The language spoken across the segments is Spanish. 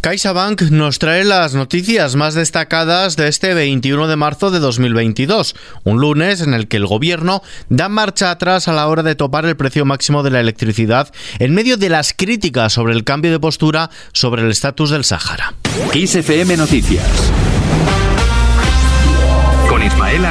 CaixaBank nos trae las noticias más destacadas de este 21 de marzo de 2022, un lunes en el que el gobierno da marcha atrás a la hora de topar el precio máximo de la electricidad en medio de las críticas sobre el cambio de postura sobre el estatus del Sáhara. Noticias con Ismael.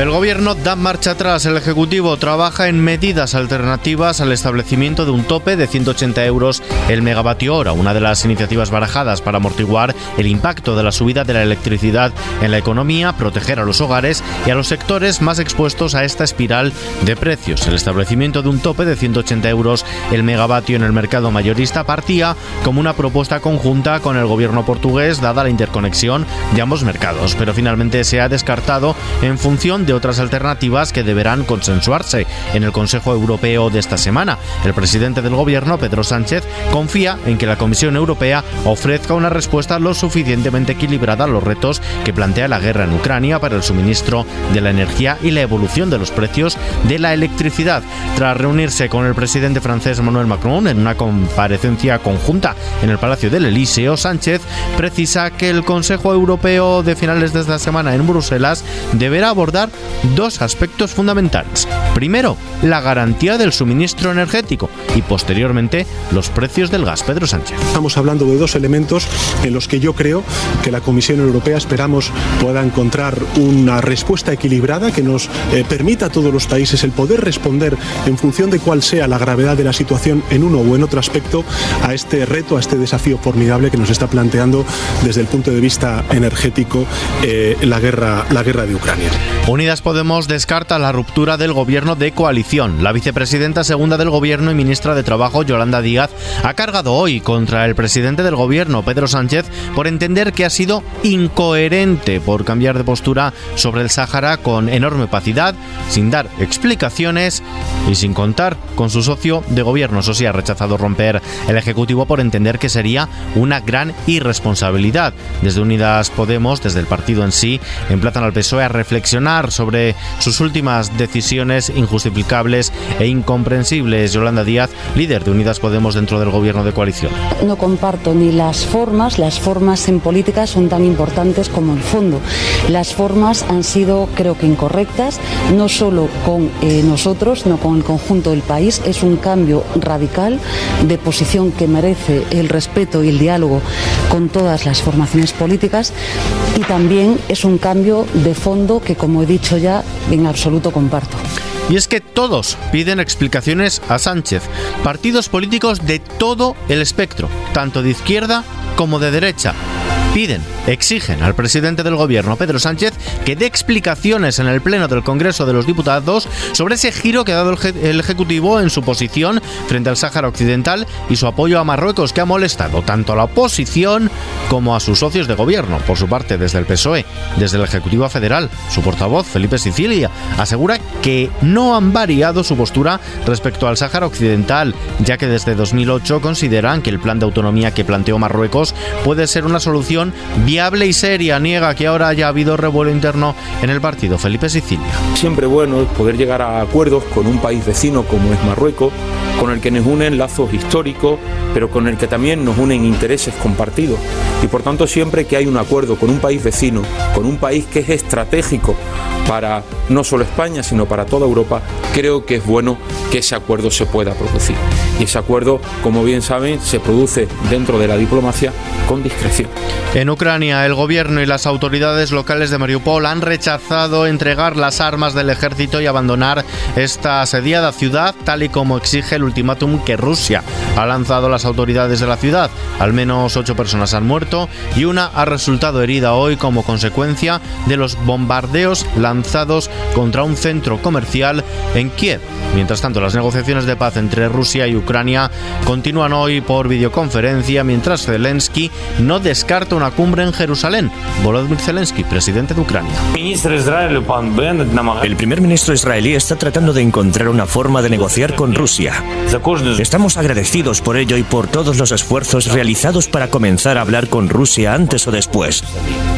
El gobierno da marcha atrás. El Ejecutivo trabaja en medidas alternativas al establecimiento de un tope de 180 euros el megavatio hora, una de las iniciativas barajadas para amortiguar el impacto de la subida de la electricidad en la economía, proteger a los hogares y a los sectores más expuestos a esta espiral de precios. El establecimiento de un tope de 180 euros el megavatio en el mercado mayorista partía como una propuesta conjunta con el gobierno portugués, dada la interconexión de ambos mercados, pero finalmente se ha descartado en función de otras alternativas que deberán consensuarse en el Consejo Europeo de esta semana. El presidente del gobierno, Pedro Sánchez, confía en que la Comisión Europea ofrezca una respuesta lo suficientemente equilibrada a los retos que plantea la guerra en Ucrania para el suministro de la energía y la evolución de los precios de la electricidad. Tras reunirse con el presidente francés Emmanuel Macron en una comparecencia conjunta en el Palacio del Elíseo, Sánchez precisa que el Consejo Europeo de finales de esta semana en Bruselas deberá abordar dos aspectos fundamentales. Primero, la garantía del suministro energético y posteriormente los precios del gas. Pedro Sánchez. Estamos hablando de dos elementos en los que yo creo que la Comisión Europea esperamos pueda encontrar una respuesta equilibrada que nos eh, permita a todos los países el poder responder en función de cuál sea la gravedad de la situación en uno o en otro aspecto a este reto, a este desafío formidable que nos está planteando desde el punto de vista energético eh, la, guerra, la guerra de Ucrania. Unidas Podemos descarta la ruptura del gobierno de coalición. La vicepresidenta segunda del gobierno y ministra de Trabajo, Yolanda Díaz, ha cargado hoy contra el presidente del gobierno, Pedro Sánchez, por entender que ha sido incoherente por cambiar de postura sobre el Sáhara con enorme opacidad, sin dar explicaciones y sin contar con su socio de gobierno. Eso sí, ha rechazado romper el Ejecutivo por entender que sería una gran irresponsabilidad. Desde Unidas Podemos, desde el partido en sí, emplazan al PSOE a reflexionar sobre sus últimas decisiones injustificables e incomprensibles. Yolanda Díaz, líder de Unidas Podemos dentro del gobierno de coalición. No comparto ni las formas, las formas en política son tan importantes como el fondo. Las formas han sido, creo que, incorrectas, no solo con eh, nosotros, sino con el conjunto del país. Es un cambio radical de posición que merece el respeto y el diálogo con todas las formaciones políticas y también es un cambio de fondo que, como he dicho ya, en absoluto comparto. Y es que todos piden explicaciones a Sánchez, partidos políticos de todo el espectro, tanto de izquierda como de derecha, piden, exigen al presidente del gobierno, Pedro Sánchez, que dé explicaciones en el Pleno del Congreso de los Diputados sobre ese giro que ha dado el Ejecutivo en su posición frente al Sáhara Occidental y su apoyo a Marruecos, que ha molestado tanto a la oposición como a sus socios de gobierno. Por su parte, desde el PSOE, desde el Ejecutivo Federal, su portavoz, Felipe Sicilia, asegura que no han variado su postura respecto al Sáhara Occidental, ya que desde 2008 consideran que el plan de autonomía que planteó Marruecos puede ser una solución viable y seria. Niega que ahora haya habido revuelo interno en el partido. Felipe Sicilia. Siempre bueno poder llegar a acuerdos con un país vecino como es Marruecos, con el que nos unen lazos históricos, pero con el que también nos unen intereses compartidos. Y por tanto siempre que hay un acuerdo con un país vecino, con un país que es estratégico para no solo España, sino para toda Europa, creo que es bueno que ese acuerdo se pueda producir. Y ese acuerdo, como bien saben, se produce dentro de la diplomacia con discreción. En Ucrania, el gobierno y las autoridades locales de Mariupol han rechazado entregar las armas del ejército y abandonar esta asediada ciudad, tal y como exige el ultimátum que Rusia ha lanzado a las autoridades de la ciudad. Al menos ocho personas han muerto y una ha resultado herida hoy como consecuencia de los bombardeos lanzados contra un centro comercial en Kiev. Mientras tanto, las negociaciones de paz entre Rusia y Ucrania continúan hoy por videoconferencia, mientras Zelensky no descarta una cumbre en Jerusalén. Volodymyr Zelensky, presidente de Ucrania. El primer ministro israelí está tratando de encontrar una forma de negociar con Rusia. Estamos agradecidos por ello y por todos los esfuerzos realizados para comenzar a hablar con Rusia antes o después.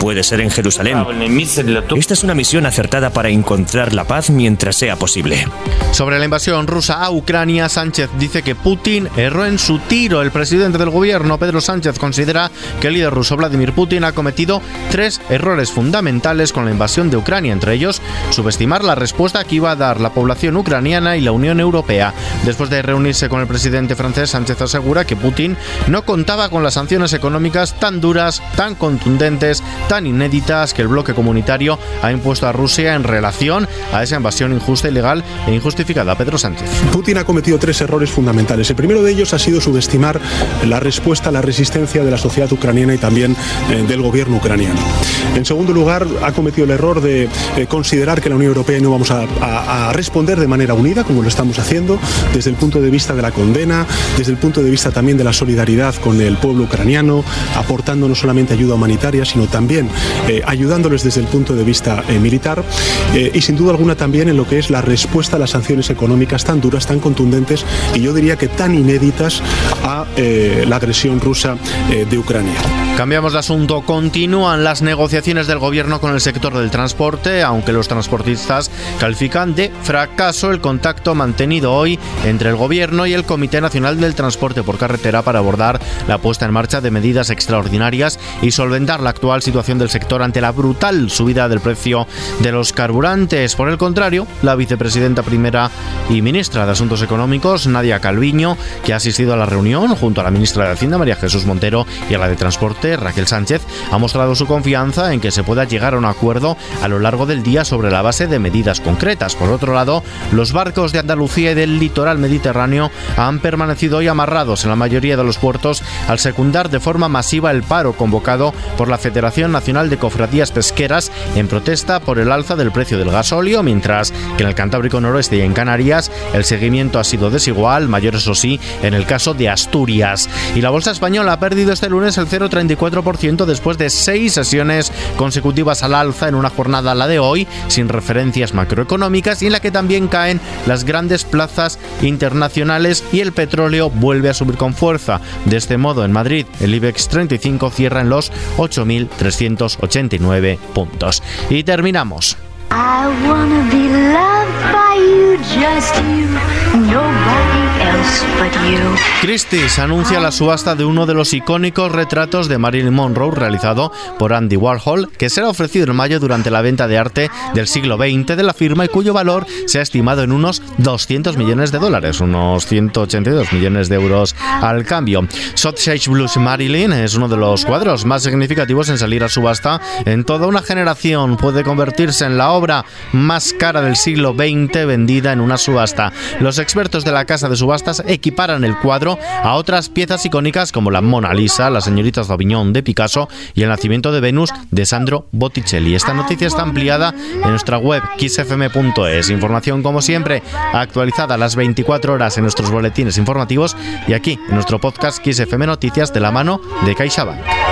Puede ser en Jerusalén. Esta es una misión acertada para encontrar la paz mientras sea posible. Sobre la invasión rusa a Ucrania, Sánchez dice que Putin erró en su tiro. El presidente del gobierno, Pedro Sánchez, considera que el líder ruso Vladimir Putin ha cometido tres errores fundamentales con la invasión de Ucrania, entre ellos subestimar la respuesta que iba a dar la población ucraniana y la Unión Europea. Después de reunirse con el presidente francés, Sánchez asegura que Putin no contaba con las sanciones económicas tan duras, tan contundentes, tan inéditas que el bloque comunitario ha impuesto a Rusia en relación a esa invasión injusta, ilegal e injustificada. Pedro Sánchez. Putin ha cometido tres errores fundamentales. El primero de ellos ha sido subestimar la respuesta a la resistencia de la sociedad ucraniana y también eh, del gobierno ucraniano. En segundo lugar, ha cometido el error de eh, considerar que la Unión Europea no vamos a, a, responder de manera unida, como lo estamos haciendo, desde el punto de vista de la condena, desde el punto de vista también de la solidaridad con el pueblo ucraniano, aportando no solamente ayuda humanitaria, sino también eh, ayudándoles desde el punto de vista eh, militar y sin duda alguna también en lo que es la respuesta a las sanciones económicas tan duras, tan contundentes y yo diría que tan inéditas a la agresión rusa de Ucrania. Cambiamos de asunto. Continúan las negociaciones del gobierno con el sector del transporte, aunque los transportistas califican de fracaso el contacto mantenido hoy entre el gobierno y el Comité Nacional del Transporte por Carretera para abordar la puesta en marcha de medidas extraordinarias y solventar la actual situación del sector ante la brutal subida del precio de los carburantes. Por el contrario, la vicepresidenta primera y ministra de Asuntos Económicos, Nadia Calviño, que ha asistido a la reunión junto a la ministra de Hacienda, María Jesús Montero, y a la de Transporte, Raquel Sánchez, ha mostrado su confianza en que se pueda llegar a un acuerdo a lo largo del día sobre la base de medidas concretas. Por otro lado, los barcos de Andalucía y del litoral mediterráneo han permanecido hoy amarrados en la mayoría de los puertos al secundar de forma masiva el paro convocado por la Federación Nacional de Cofradías Pesqueras en protesta por el alza del precio del gasóleo, mientras que en el Cantábrico Noroeste y en Canarias el seguimiento ha sido desigual, mayor eso sí, en el caso de Asturias. Y la bolsa española ha perdido este lunes el 0,34% después de seis sesiones consecutivas al alza en una jornada, la de hoy, sin referencias macroeconómicas y en la que también caen las grandes plazas internacionales y el petróleo vuelve a subir con fuerza. De este modo, en Madrid, el IBEX 35 cierra en los 8.389 puntos. Y terminamos. Christie's anuncia la subasta de uno de los icónicos retratos de Marilyn Monroe realizado por Andy Warhol, que será ofrecido en mayo durante la venta de arte del siglo XX de la firma y cuyo valor se ha estimado en unos 200 millones de dólares, unos 182 millones de euros al cambio. Sausage Blues Marilyn es uno de los cuadros más significativos en salir a subasta en toda una generación. Puede convertirse en la obra más cara del siglo XX vendida en una subasta. Los expertos de la casa de subastas equiparan el cuadro a otras piezas icónicas como la Mona Lisa, la señorita Sauvignon de Picasso y el nacimiento de Venus de Sandro Botticelli. Esta noticia está ampliada en nuestra web xfm.es. Información como siempre actualizada a las 24 horas en nuestros boletines informativos y aquí en nuestro podcast XFM Noticias de la mano de CaixaBank.